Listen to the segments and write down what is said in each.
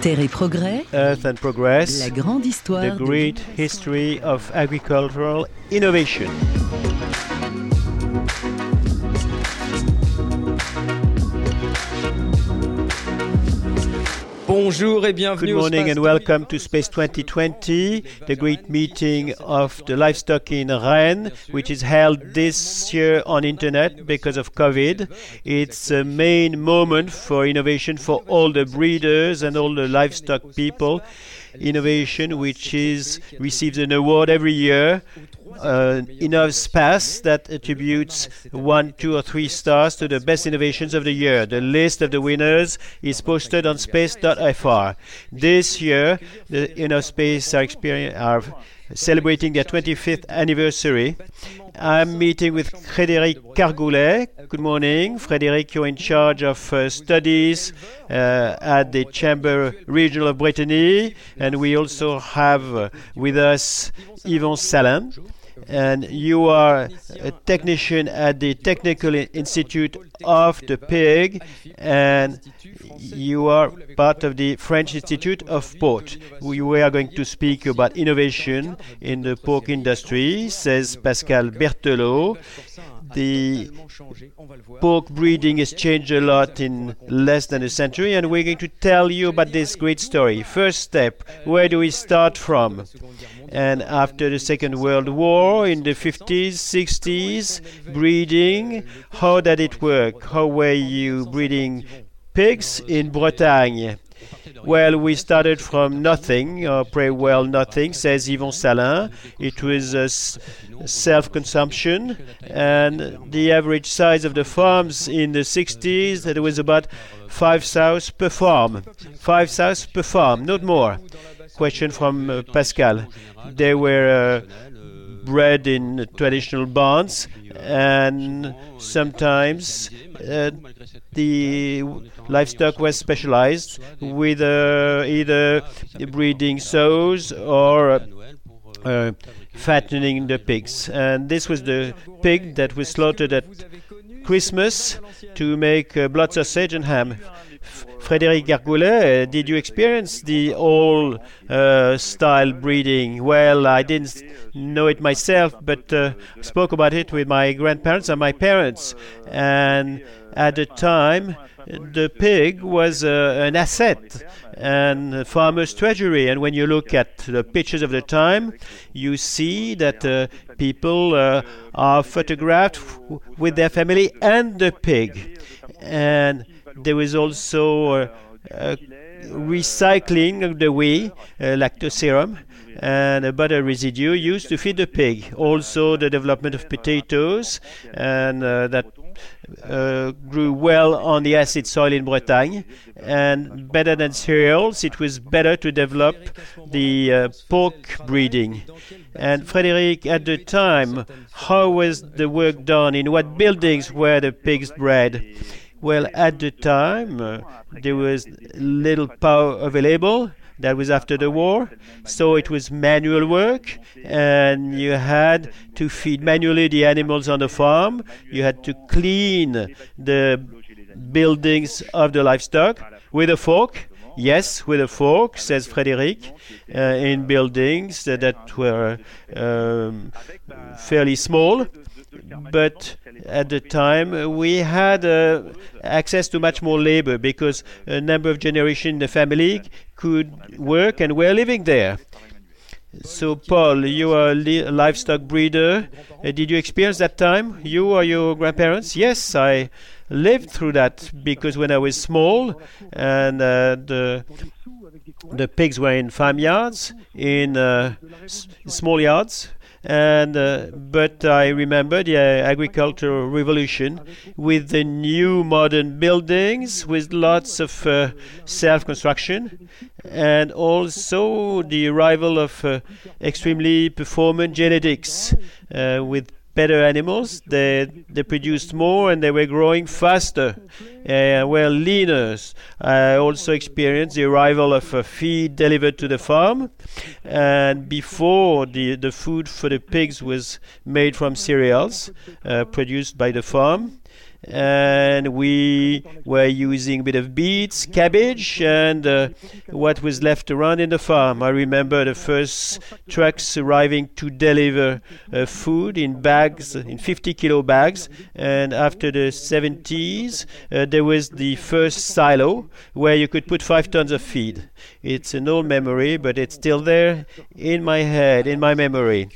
Terre et progrès, Earth and Progress, la grande histoire the great history of agricultural innovation. Bonjour et Good bienvenue au morning and welcome to Space 2020, the great meeting of the livestock in Rennes, which is held this year on internet because of COVID. It's a main moment for innovation for all the breeders and all the livestock people. Innovation, which is receives an award every year. Uh, Innov Space that attributes one, two, or three stars to the best innovations of the year. The list of the winners is posted on space.fr. This year, the Innov Space are, are celebrating their 25th anniversary. I'm meeting with Frédéric Cargoulet. Good morning. Frédéric, you're in charge of uh, studies uh, at the Chamber Regional of Brittany. And we also have uh, with us Yvon Salin. And you are a technician at the Technical Institute of the Pig, and you are part of the French Institute of Port. We are going to speak about innovation in the pork industry, says Pascal Berthelot. The pork breeding has changed a lot in less than a century, and we're going to tell you about this great story. First step where do we start from? And after the Second World War, in the 50s, 60s, breeding, how did it work? How were you breeding pigs in Bretagne? Well, we started from nothing, or pretty well nothing, says Yvon Salin. It was uh, self-consumption, and the average size of the farms in the 60s, that was about five sows per farm. Five sows per farm, not more. Question from uh, Pascal. They were uh, bred in traditional barns, and sometimes uh, the livestock was specialized with uh, either breeding sows or uh, fattening the pigs. And this was the pig that was slaughtered at Christmas to make uh, blood sausage and ham. Frédéric Gargoulet, uh, did you experience the old uh, style breeding? Well, I didn't know it myself, but uh, spoke about it with my grandparents and my parents. And at the time, the pig was uh, an asset and farmer's treasury. And when you look at the pictures of the time, you see that uh, people uh, are photographed with their family and the pig. And there was also uh, uh, recycling of the whey, uh, lactoserum, and a butter residue used to feed the pig. Also, the development of potatoes, and that uh, grew well on the acid soil in Bretagne. And better than cereals, it was better to develop the uh, pork breeding. And Frederic, at the time, how was the work done? In what buildings were the pigs bred? Well, at the time, uh, there was little power available. That was after the war, so it was manual work, and you had to feed manually the animals on the farm. You had to clean the buildings of the livestock with a fork. Yes, with a fork, says Frederic, uh, in buildings that, that were um, fairly small but at the time we had uh, access to much more labor because a number of generations in the family could work and were living there. So, Paul, you are a li- livestock breeder. Uh, did you experience that time, you or your grandparents? Yes, I lived through that because when I was small and uh, the the pigs were in farmyards, in uh, s- small yards, and uh, but I remember the uh, agricultural revolution with the new modern buildings with lots of uh, self-construction and also the arrival of uh, extremely performant genetics uh, with better animals. They they produced more and they were growing faster, uh, were leaner. I also experienced the arrival of a feed delivered to the farm, and before the the food for the pigs was made from cereals uh, produced by the farm. And we were using a bit of beets, cabbage, and uh, what was left around in the farm. I remember the first trucks arriving to deliver uh, food in bags, in 50 kilo bags, and after the 70s, uh, there was the first silo where you could put five tons of feed. It's an old memory, but it's still there in my head, in my memory.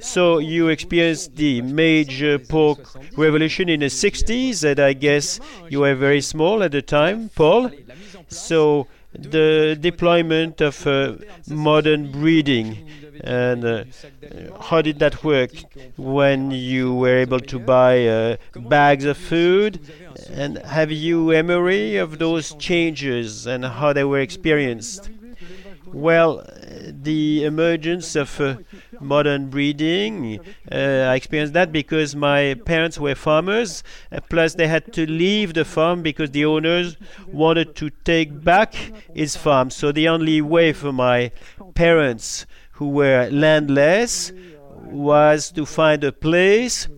So you experienced the major pork revolution in the 60s, and I guess you were very small at the time, Paul. So the deployment of uh, modern breeding and uh, how did that work when you were able to buy uh, bags of food and have you memory of those changes and how they were experienced well the emergence of uh, modern breeding. Uh, I experienced that because my parents were farmers, uh, plus they had to leave the farm because the owners wanted to take back his farm. So the only way for my parents, who were landless, was to find a place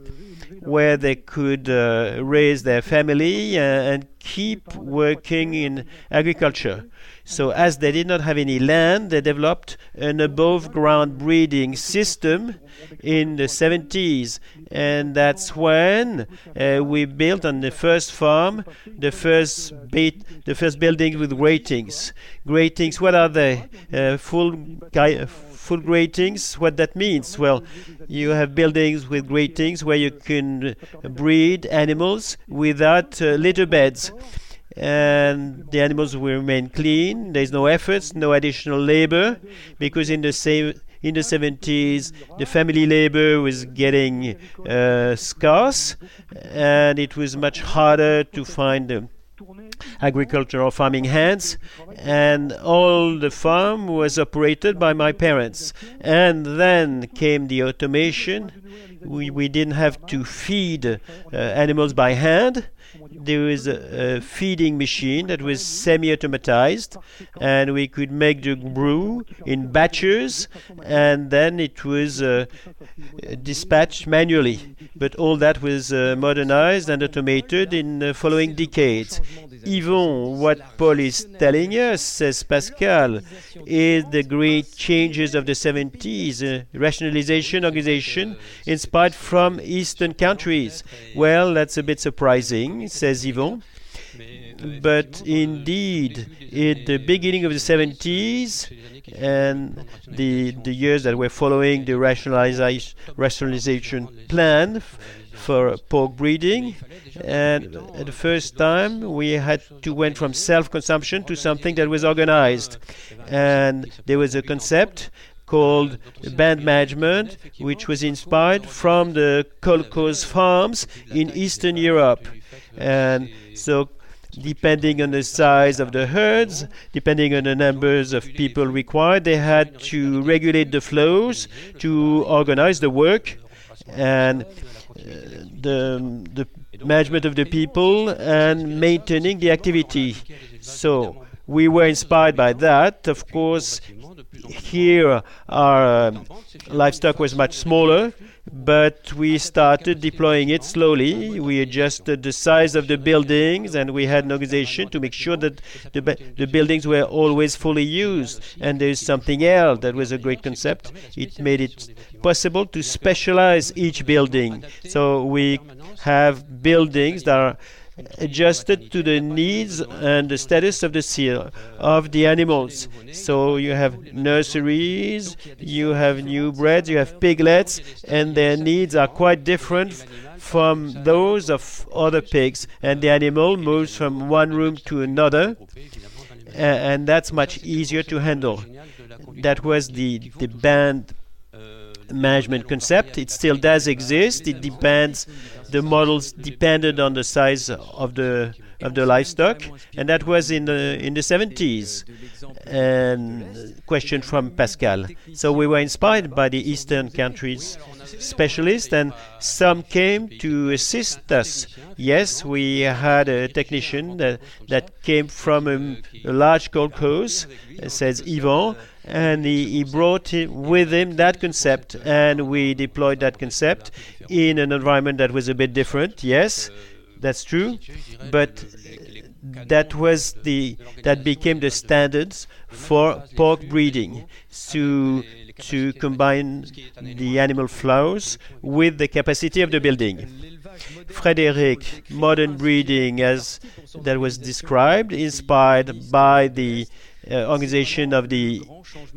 where they could uh, raise their family uh, and keep working in agriculture. So, as they did not have any land, they developed an above ground breeding system in the 70s. And that's when uh, we built on the first farm the first, the first buildings with gratings. Gratings, what are they? Uh, full, gui- full gratings, what that means? Well, you have buildings with gratings where you can breed animals without uh, litter beds and the animals will remain clean. There's no efforts, no additional labor, because in the same in the 70s the family labor was getting uh, scarce, and it was much harder to find. Uh, agricultural farming hands, and all the farm was operated by my parents. And then came the automation. We, we didn't have to feed uh, animals by hand there was a, a, feeding machine that was semi-automatized, and we could make the brew in batches, and then it was uh, dispatched manually. But all that was uh, modernized and automated in the following decades. Even what Paul is telling us, says Pascal, is the great changes of the 70s, uh, rationalization, organization, inspired from Eastern countries. Well, that's a bit surprising, says Yvon. But indeed, in the beginning of the 70s and the, the years that were following the rationalization, rationalization plan, for pork breeding. And at the first time, we had to went from self-consumption to something that was organized. And there was a concept called band management, which was inspired from the kolkhoz farms in Eastern Europe. And so depending on the size of the herds, depending on the numbers of people required, they had to regulate the flows to organize the work. And uh, the, the management of the people and maintaining the activity. So we were inspired by that. Of course, here our uh, livestock was much smaller, but we started deploying it slowly. We adjusted the size of the buildings and we had an organization to make sure that the, the buildings were always fully used. And there's something else that was a great concept. It made it possible to specialize each building. So we have buildings that are adjusted to the needs and the status of the seal of the animals. So you have nurseries, you have new breds, you have piglets, and their needs are quite different from those of other pigs. And the animal moves from one room to another, and that's much easier to handle. That was the the band management concept. It still does exist. It depends the models depended on the size of the of the livestock, and that was in the in the 70s. And question from Pascal. So we were inspired by the Eastern countries specialists, and some came to assist us. Yes, we had a technician that, that came from a, a large kolkhoz, says Yvon, and he, he brought with him that concept, and we deployed that concept in an environment that was a bit different. Yes, That's true, but that was the that became the standards for pork breeding to to combine the animal flows with the capacity of the building. Frederick, modern breeding as that was described, inspired by the organization of the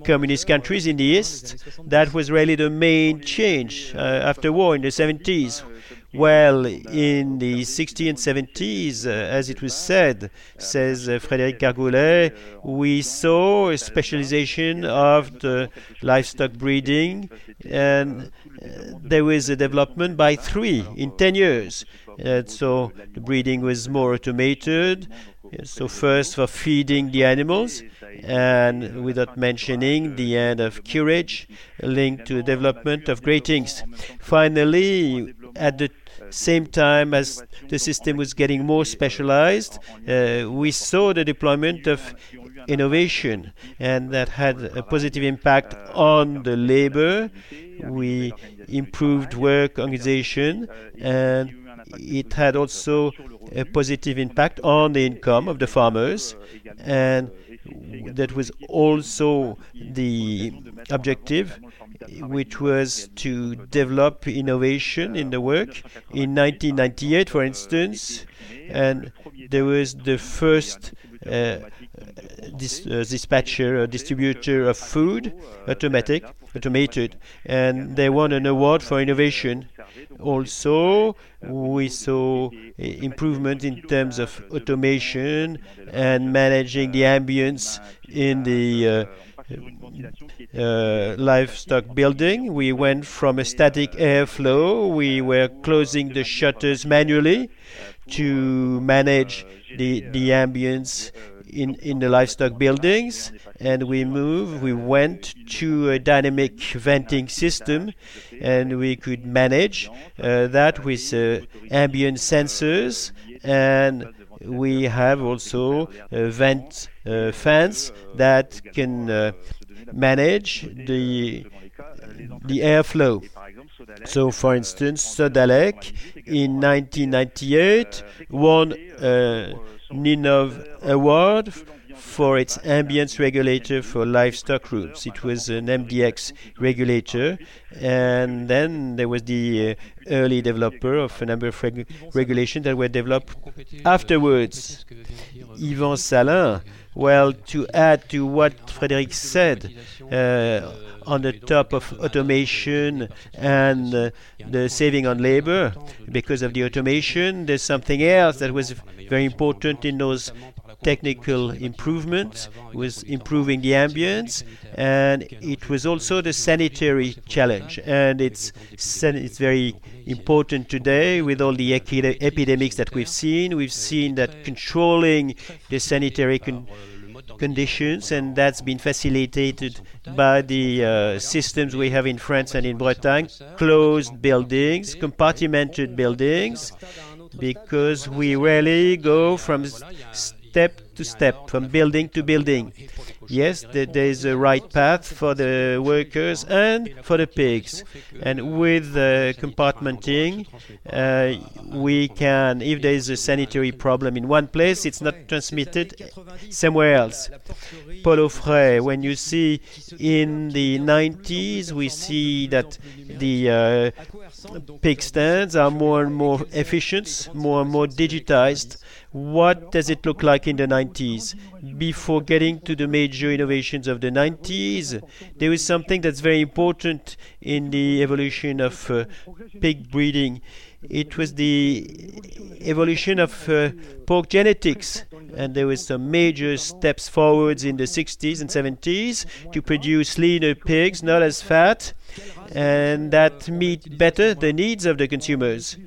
communist countries in the East. That was really the main change uh, after war in the 70s. Well, in the 60s and 70s, uh, as it was said, says uh, Frédéric Cargoulet, we saw a specialization of the livestock breeding, and uh, there was a development by three in 10 years. Uh, so the breeding was more automated. So first for feeding the animals, and without mentioning the end of curage linked to the development of gratings. Finally, at the same time as the system was getting more specialized, uh, we saw the deployment of innovation, and that had a positive impact on the labor. We improved work organization, and it had also a positive impact on the income of the farmers, and that was also the objective, which was to develop innovation in the work. In 1998, for instance, and there was the first uh, dis uh, dispatcher or distributor of food, automatic, automated, and they won an award for innovation. Also, we saw improvement in terms of automation and managing the ambience in the uh, uh, livestock building. We went from a static airflow, we were closing the shutters manually to manage the, the ambience in, in the livestock buildings and we moved we went to a dynamic venting system and we could manage uh, that with uh, ambient sensors and we have also uh, vent uh, fans that can uh, manage the the airflow. So, for instance, Sodalec in 1998 won a Ninov Award for its ambience regulator for livestock rooms. It was an MDX regulator, and then there was the uh, early developer of a number of reg regulations that were developed afterwards. Yvan Salin, well, to add to what Frédéric said, uh, on the top of automation and uh, the saving on labor. Because of the automation, there's something else that was very important in those technical improvements was improving the ambience and it was also the sanitary challenge. And it's it's very important today with all the epidemics that we've seen. We've seen that controlling the sanitary con conditions, and that's been facilitated by the uh, systems we have in France and in Bretagne. Closed buildings, compartmented buildings, because we rarely go from step to step, from building to building. Yes, there is a right path for the workers and for the pigs. And with uh, compartmenting, uh, we can, if there is a sanitary problem in one place, it's not transmitted somewhere else. Paul Offray, when you see in the 90s, we see that the uh, pig stands are more and more efficient, more and more digitized what does it look like in the 90s? Before getting to the major innovations of the 90s, there is something that's very important in the evolution of uh, pig breeding. It was the evolution of uh, pork genetics, and there was some major steps forwards in the 60s and 70s to produce leaner pigs, not as fat, and that meet better the needs of the consumers.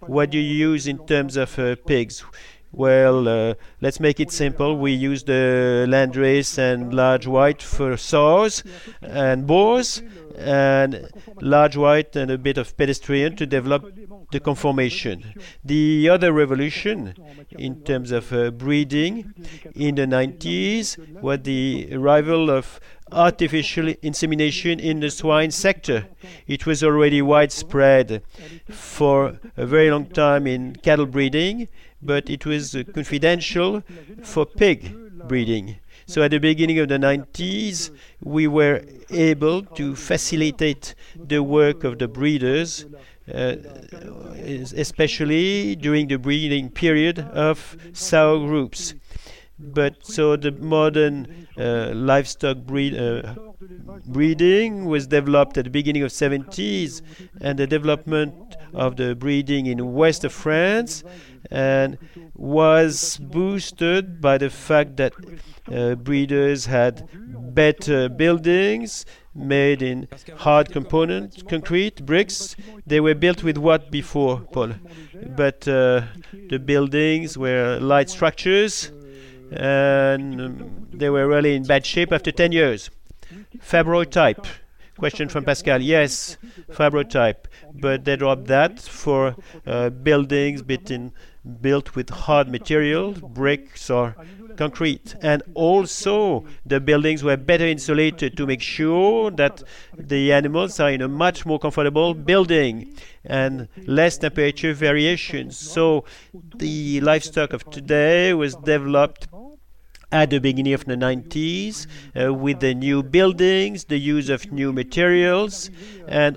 What do you use in terms of uh, pigs? Well, uh, let's make it simple. We use the landrace and large white for sows and boars, and large white and a bit of Pietrain to develop the conformation. The other revolution in terms of uh, breeding in the 90s was the arrival of artificial insemination in the swine sector. It was already widespread for a very long time in cattle breeding, but it was confidential for pig breeding. So at the beginning of the 90s, we were able to facilitate the work of the breeders, uh, especially during the breeding period of sow groups. But so the modern uh, livestock breed, uh, breeding was developed at the beginning of 70s, and the development of the breeding in west of France and was boosted by the fact that uh, breeders had better buildings made in hard component concrete bricks. They were built with what before, Paul? But uh, the buildings were light structures and um, they were really in bad shape after 10 years. Fabro type. Question from Pascal. Yes, Fabro type, but they dropped that for uh, buildings in, built with hard material, bricks or concrete. And also, the buildings were better insulated to make sure that the animals are in a much more comfortable building and less temperature variations. So, the livestock of today was developed at the beginning of the 90s uh, with the new buildings, the use of new materials, and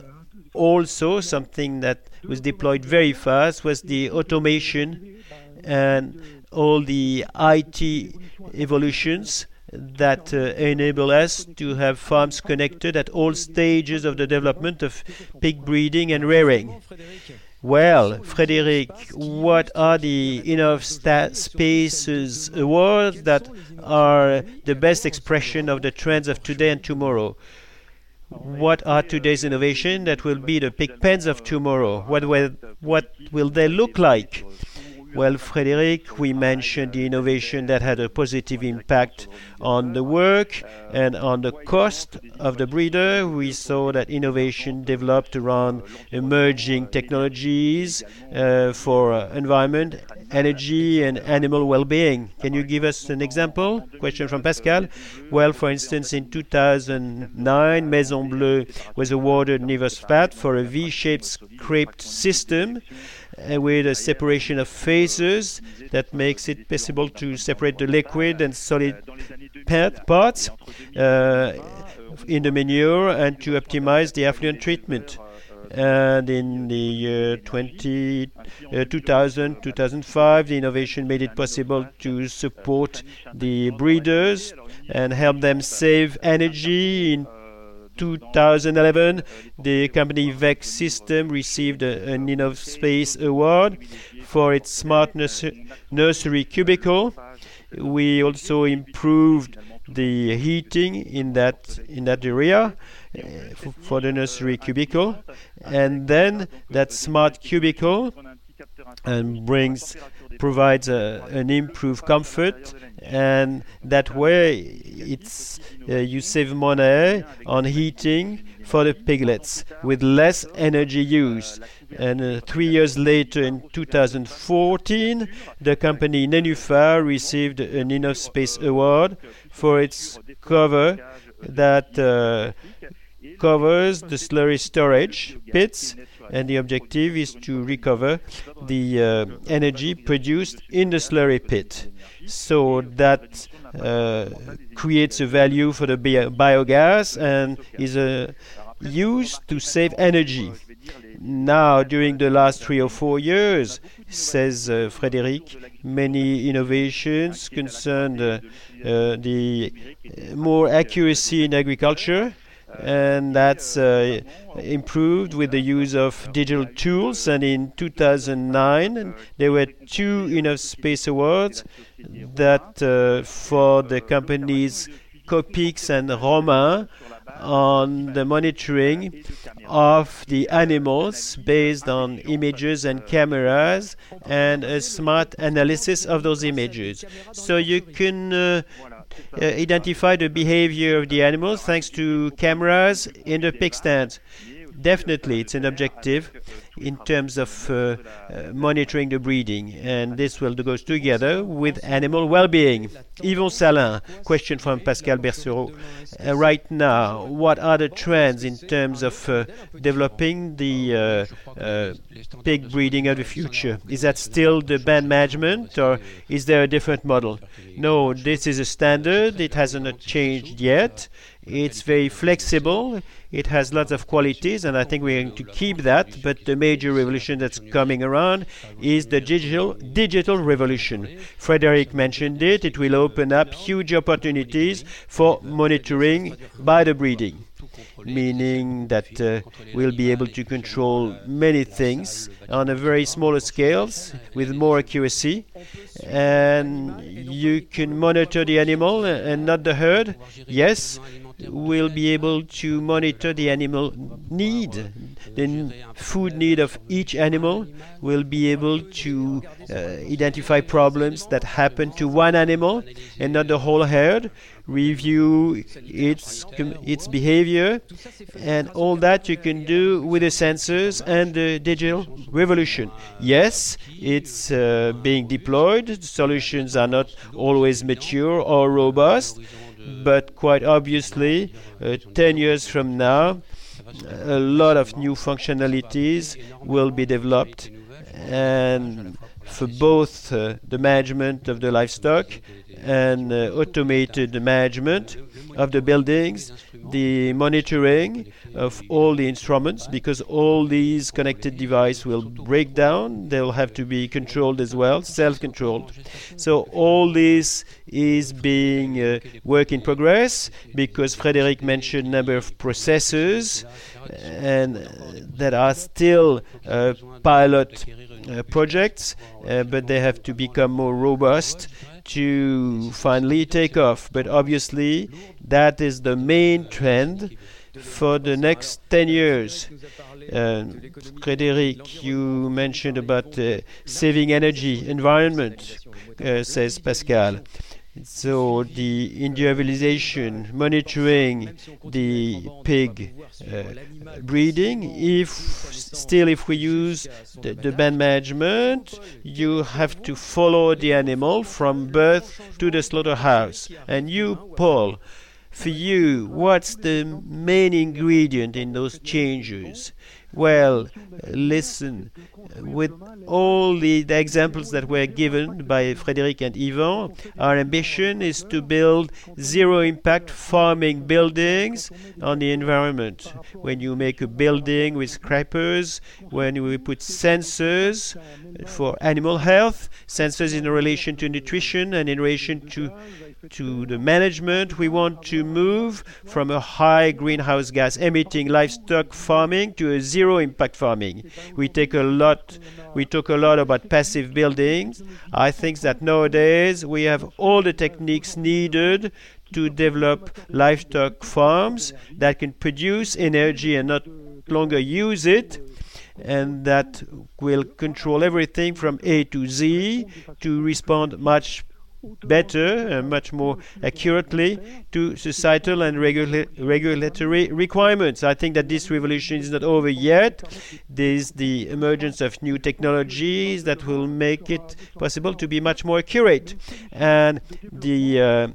also something that was deployed very fast was the automation and all the IT evolutions that uh, enable us to have farms connected at all stages of the development of pig breeding and rearing. Well, Frederic, what are the Innov Spaces awards that are the best expression of the trends of today and tomorrow? What are today's innovation that will be the pig pens of tomorrow? What will, what will they look like? Well, Frederic, we mentioned the innovation that had a positive impact on the work and on the cost of the breeder. We saw that innovation developed around emerging technologies uh, for uh, environment, energy, and animal well-being. Can you give us an example? Question from Pascal. Well, for instance, in 2009, Maison Bleue was awarded Nivospat for a V-shaped scraped system with a separation of phases that makes it possible to separate the liquid and solid parts uh, in the manure and to optimize the effluent treatment. And in the year 20, uh, 2000, 2005, the innovation made it possible to support the breeders and help them save energy in 2011, the company VEX System received an InnovSpace award for its smart nursery, nursery cubicle. We also improved the heating in that in that area uh, for the nursery cubicle, and then that smart cubicle and brings provides a, an improved comfort and that way it's uh, you save money on heating for the piglets with less energy use. And uh, three years later in 2014 the company Nenufar received an InnovSpace award for its cover that uh, covers the slurry storage pits and the objective is to recover the uh, energy produced in the slurry pit. So that uh, creates a value for the bio biogas and is uh, used to save energy. Now, during the last three or four years, says uh, Frederic, many innovations concerned uh, uh, the more accuracy in agriculture and that's uh, improved with the use of digital tools. And in 2009, there were two Innov Space awards that uh, for the companies Copix and Romain on the monitoring of the animals based on images and cameras and a smart analysis of those images. So you can uh, Uh, identify the behavior of the animals thanks to cameras in the pig stands. Definitely, it's an objective. In terms of uh, uh, monitoring the breeding, and this will go together with animal well-being. Yvon Salin, question from Pascal Bercereau. Uh, right now, what are the trends in terms of uh, developing the pig breeding of the future? Is that still the band management, or is there a different model? No, this is a standard. It hasn't changed yet. It's very flexible. It has lots of qualities, and I think we're going to keep that. But the major revolution that's coming around is the digital digital revolution. Frederick mentioned it. It will open up huge opportunities for monitoring by the breeding meaning that uh, we'll be able to control many things on a very smaller scales with more accuracy and you can monitor the animal and not the herd yes we'll be able to monitor the animal need. The food need of each animal We'll be able to uh, identify problems that happen to one animal and not the whole herd review its its behavior and all that you can do with the sensors and the digital revolution. Yes it's uh, being deployed. Solutions are not always mature or robust but quite obviously uh, 10 years from now a lot of new functionalities will be developed. And for both uh, the management of the livestock and uh, automated management of the buildings, the monitoring of all the instruments, because all these connected devices will break down. They'll have to be controlled as well, self-controlled. So all this is being uh, work in progress because Frederic mentioned a number of processes and uh, that are still uh, pilot uh, projects, uh, but they have to become more robust to finally take off. But obviously, that is the main trend for the next 10 years. Uh, Frederic, you mentioned about uh, saving energy, environment, uh, says Pascal. So the individualization, monitoring the pig uh, breeding, if still if we use the, the band management, you have to follow the animal from birth to the slaughterhouse. And you, Paul, for you, what's the main ingredient in those changes? Well, listen, with all the, the, examples that were given by Frederic and Yvon, our ambition is to build zero impact farming buildings on the environment. When you make a building with scrapers, when we put sensors for animal health, sensors in relation to nutrition and in relation to to the management, we want to move from a high greenhouse gas emitting livestock farming to a zero impact farming. We take a lot we talk a lot about passive buildings. I think that nowadays we have all the techniques needed to develop livestock farms that can produce energy and not longer use it and that will control everything from A to Z to respond much better and much more accurately to societal and regula regulatory requirements. I think that this revolution is not over yet. There is the emergence of new technologies that will make it possible to be much more accurate. And the uh,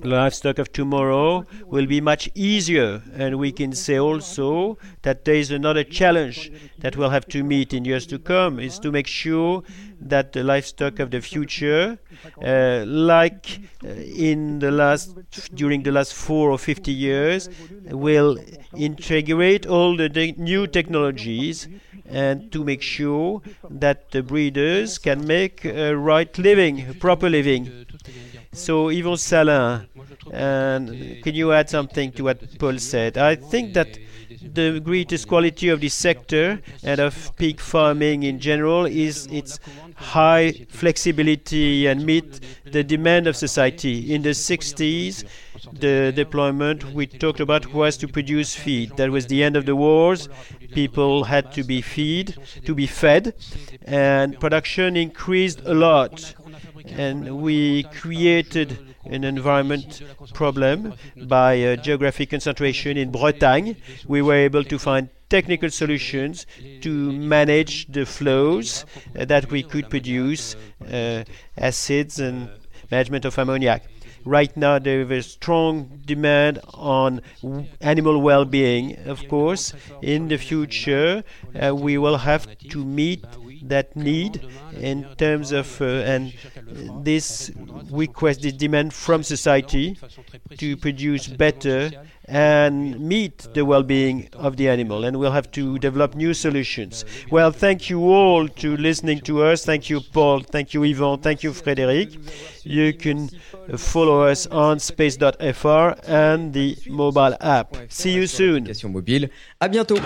livestock of tomorrow will be much easier. And we can say also that there is another challenge that we'll have to meet in years to come is to make sure that the livestock of the future, uh, like uh, in the last during the last four or fifty years, will integrate all the de- new technologies and to make sure that the breeders can make a right living, a proper living. So, Yvon Salin, and can you add something to what Paul said? I think that the greatest quality of this sector and of pig farming in general is its high flexibility and meet the demand of society. In the 60s, the deployment we talked about was to produce feed. That was the end of the wars. People had to be feed, to be fed, and production increased a lot and we created an environment problem by uh, geographic concentration in Bretagne. We were able to find technical solutions to manage the flows uh, that we could produce uh, acids and management of ammoniac. Right now, there is a strong demand on animal well-being. Of course, in the future, uh, we will have to meet that need in terms of uh, and this request, this demand from society to produce better and meet the well-being of the animal. And we'll have to develop new solutions. Well thank you all to listening to us. Thank you paul. Thank you yvon. Thank you frederic you can follow us on space.fr and the mobile app. See you soon. Mobile. À bientôt